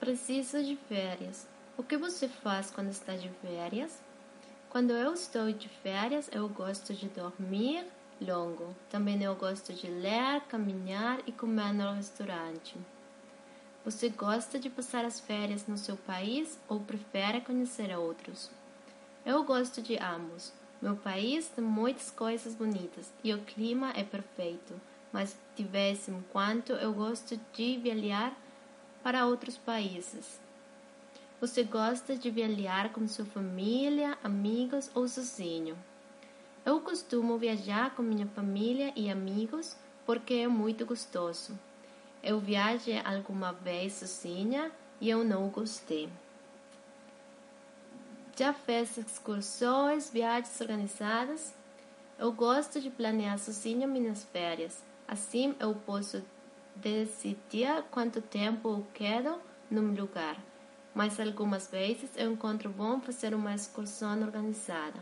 Preciso de férias. O que você faz quando está de férias? Quando eu estou de férias, eu gosto de dormir longo. Também eu gosto de ler, caminhar e comer no restaurante. Você gosta de passar as férias no seu país ou prefere conhecer outros? Eu gosto de ambos. Meu país tem muitas coisas bonitas e o clima é perfeito, mas de vez em quando eu gosto de viajar para outros países. Você gosta de viajar com sua família, amigos ou sozinho? Eu costumo viajar com minha família e amigos porque é muito gostoso. Eu viajei alguma vez sozinha e eu não gostei. Já fez excursões, viagens organizadas? Eu gosto de planear sozinha minhas férias. Assim eu posso decidir quanto tempo eu quero num lugar. Mas algumas vezes eu encontro bom fazer uma excursão organizada.